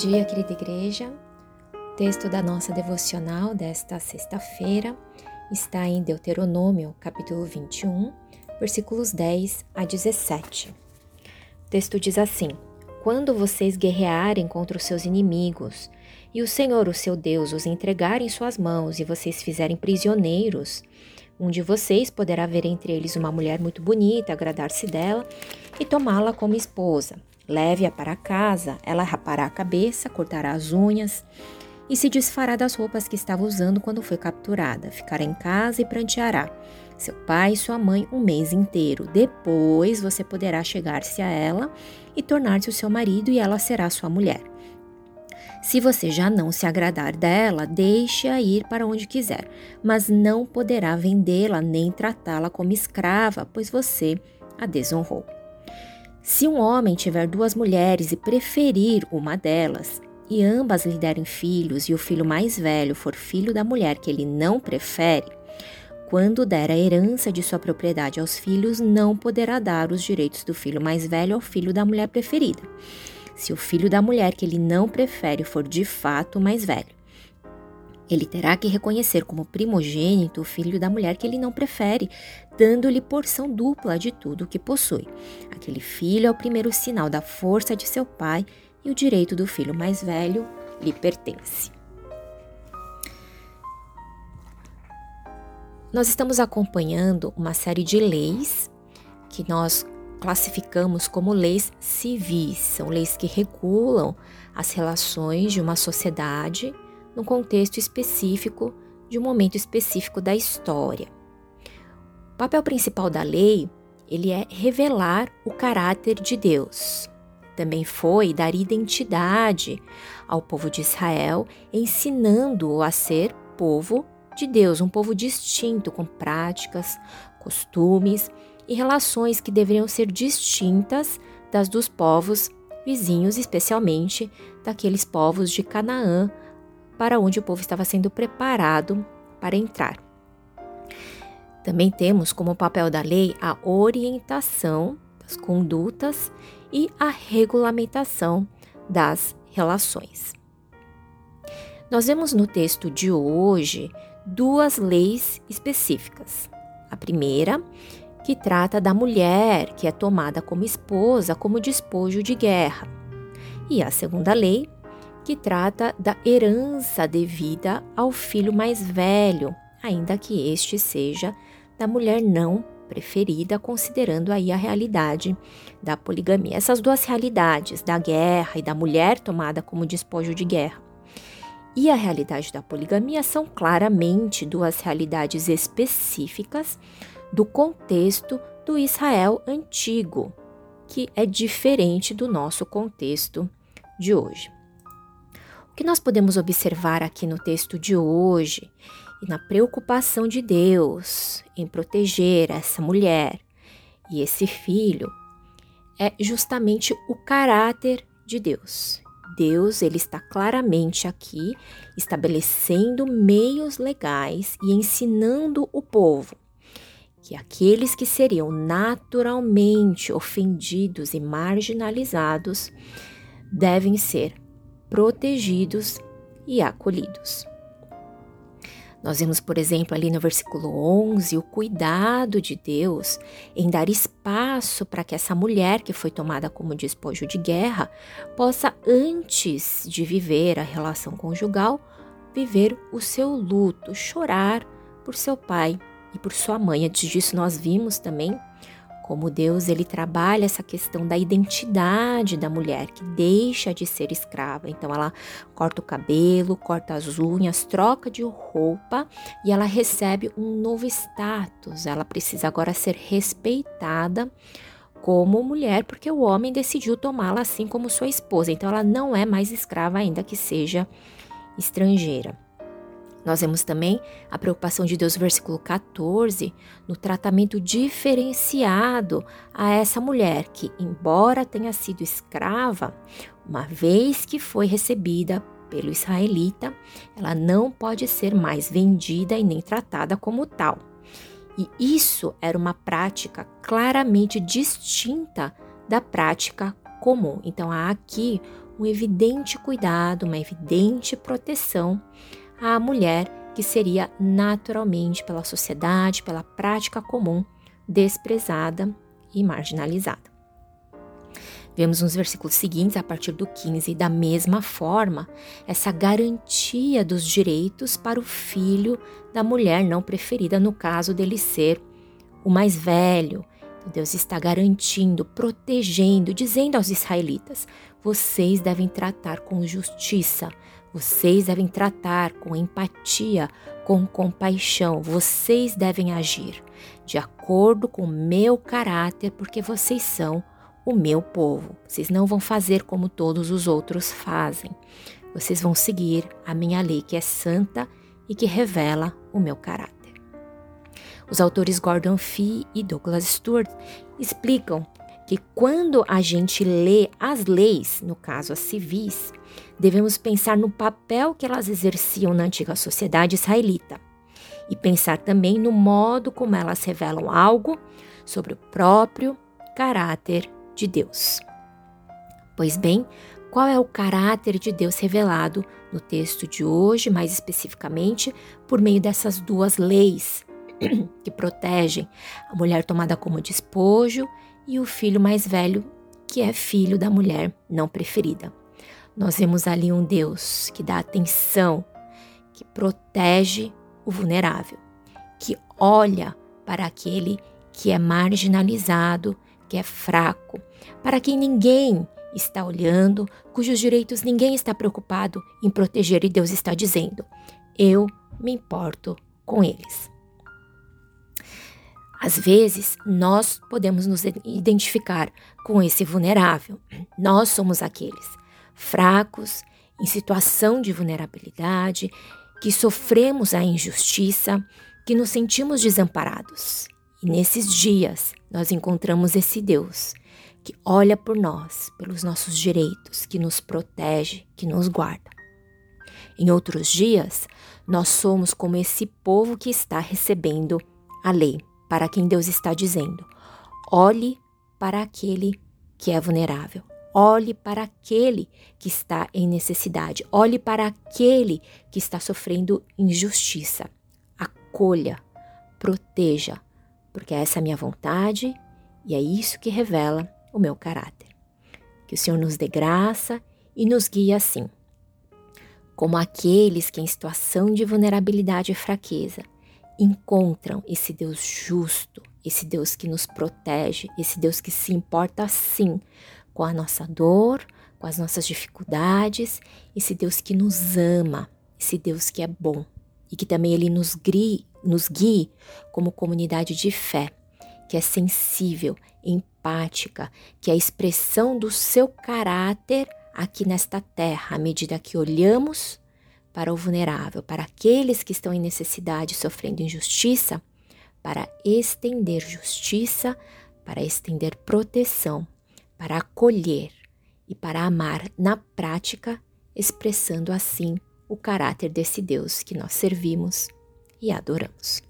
dia, querida igreja. O texto da nossa devocional desta sexta-feira está em Deuteronômio, capítulo 21, versículos 10 a 17. O texto diz assim: Quando vocês guerrearem contra os seus inimigos, e o Senhor, o seu Deus, os entregar em suas mãos, e vocês fizerem prisioneiros, um de vocês poderá ver entre eles uma mulher muito bonita, agradar-se dela e tomá-la como esposa. Leve-a para casa, ela rapará a cabeça, cortará as unhas e se desfará das roupas que estava usando quando foi capturada. Ficará em casa e pranteará seu pai e sua mãe um mês inteiro. Depois você poderá chegar-se a ela e tornar-se o seu marido e ela será sua mulher. Se você já não se agradar dela, deixe-a ir para onde quiser, mas não poderá vendê-la nem tratá-la como escrava, pois você a desonrou. Se um homem tiver duas mulheres e preferir uma delas, e ambas lhe derem filhos, e o filho mais velho for filho da mulher que ele não prefere, quando der a herança de sua propriedade aos filhos, não poderá dar os direitos do filho mais velho ao filho da mulher preferida, se o filho da mulher que ele não prefere for de fato mais velho. Ele terá que reconhecer como primogênito o filho da mulher que ele não prefere, dando-lhe porção dupla de tudo o que possui. Aquele filho é o primeiro sinal da força de seu pai e o direito do filho mais velho lhe pertence. Nós estamos acompanhando uma série de leis que nós classificamos como leis civis. São leis que regulam as relações de uma sociedade no contexto específico de um momento específico da história. O papel principal da lei, ele é revelar o caráter de Deus. Também foi dar identidade ao povo de Israel, ensinando-o a ser povo de Deus, um povo distinto, com práticas, costumes e relações que deveriam ser distintas das dos povos vizinhos, especialmente daqueles povos de Canaã, para onde o povo estava sendo preparado para entrar. Também temos como papel da lei a orientação das condutas e a regulamentação das relações. Nós vemos no texto de hoje duas leis específicas. A primeira, que trata da mulher que é tomada como esposa como despojo de guerra. E a segunda lei, que trata da herança devida ao filho mais velho, ainda que este seja da mulher não preferida, considerando aí a realidade da poligamia. Essas duas realidades, da guerra e da mulher tomada como despojo de guerra, e a realidade da poligamia são claramente duas realidades específicas do contexto do Israel antigo, que é diferente do nosso contexto de hoje que nós podemos observar aqui no texto de hoje e na preocupação de Deus em proteger essa mulher e esse filho é justamente o caráter de Deus. Deus, ele está claramente aqui estabelecendo meios legais e ensinando o povo que aqueles que seriam naturalmente ofendidos e marginalizados devem ser protegidos e acolhidos. Nós vemos, por exemplo, ali no versículo 11, o cuidado de Deus em dar espaço para que essa mulher que foi tomada como despojo de guerra possa, antes de viver a relação conjugal, viver o seu luto, chorar por seu pai e por sua mãe. Antes disso, nós vimos também como Deus ele trabalha essa questão da identidade da mulher que deixa de ser escrava. Então ela corta o cabelo, corta as unhas, troca de roupa e ela recebe um novo status. Ela precisa agora ser respeitada como mulher, porque o homem decidiu tomá-la assim como sua esposa. Então ela não é mais escrava ainda que seja estrangeira. Nós vemos também a preocupação de Deus, versículo 14, no tratamento diferenciado a essa mulher que, embora tenha sido escrava, uma vez que foi recebida pelo israelita, ela não pode ser mais vendida e nem tratada como tal. E isso era uma prática claramente distinta da prática comum. Então há aqui um evidente cuidado, uma evidente proteção à mulher que seria naturalmente pela sociedade, pela prática comum, desprezada e marginalizada. Vemos nos versículos seguintes, a partir do 15, da mesma forma, essa garantia dos direitos para o filho da mulher não preferida, no caso dele ser o mais velho. Deus está garantindo, protegendo, dizendo aos israelitas: vocês devem tratar com justiça, vocês devem tratar com empatia, com compaixão, vocês devem agir de acordo com o meu caráter, porque vocês são o meu povo. Vocês não vão fazer como todos os outros fazem. Vocês vão seguir a minha lei, que é santa e que revela o meu caráter. Os autores Gordon Fee e Douglas Stewart explicam que quando a gente lê as leis, no caso as civis, devemos pensar no papel que elas exerciam na antiga sociedade israelita e pensar também no modo como elas revelam algo sobre o próprio caráter de Deus. Pois bem, qual é o caráter de Deus revelado no texto de hoje, mais especificamente por meio dessas duas leis que protegem a mulher tomada como despojo e o filho mais velho, que é filho da mulher não preferida. Nós vemos ali um Deus que dá atenção, que protege o vulnerável, que olha para aquele que é marginalizado, que é fraco, para quem ninguém está olhando, cujos direitos ninguém está preocupado em proteger, e Deus está dizendo: Eu me importo com eles. Às vezes, nós podemos nos identificar com esse vulnerável. Nós somos aqueles fracos, em situação de vulnerabilidade, que sofremos a injustiça, que nos sentimos desamparados. E nesses dias, nós encontramos esse Deus que olha por nós, pelos nossos direitos, que nos protege, que nos guarda. Em outros dias, nós somos como esse povo que está recebendo a lei, para quem Deus está dizendo: olhe para aquele que é vulnerável, olhe para aquele que está em necessidade, olhe para aquele que está sofrendo injustiça. Acolha, proteja, porque essa é a minha vontade e é isso que revela o meu caráter. Que o Senhor nos dê graça e nos guie assim, como aqueles que em situação de vulnerabilidade e fraqueza encontram esse Deus justo, esse Deus que nos protege, esse Deus que se importa sim com a nossa dor, com as nossas dificuldades, esse Deus que nos ama, esse Deus que é bom e que também ele nos, guie, nos guie como comunidade de fé, que é sensível, empática, que é a expressão do seu caráter aqui nesta terra, à medida que olhamos para o vulnerável, para aqueles que estão em necessidade, sofrendo injustiça, para estender justiça, para estender proteção, para acolher e para amar na prática, expressando assim o caráter desse Deus que nós servimos e adoramos.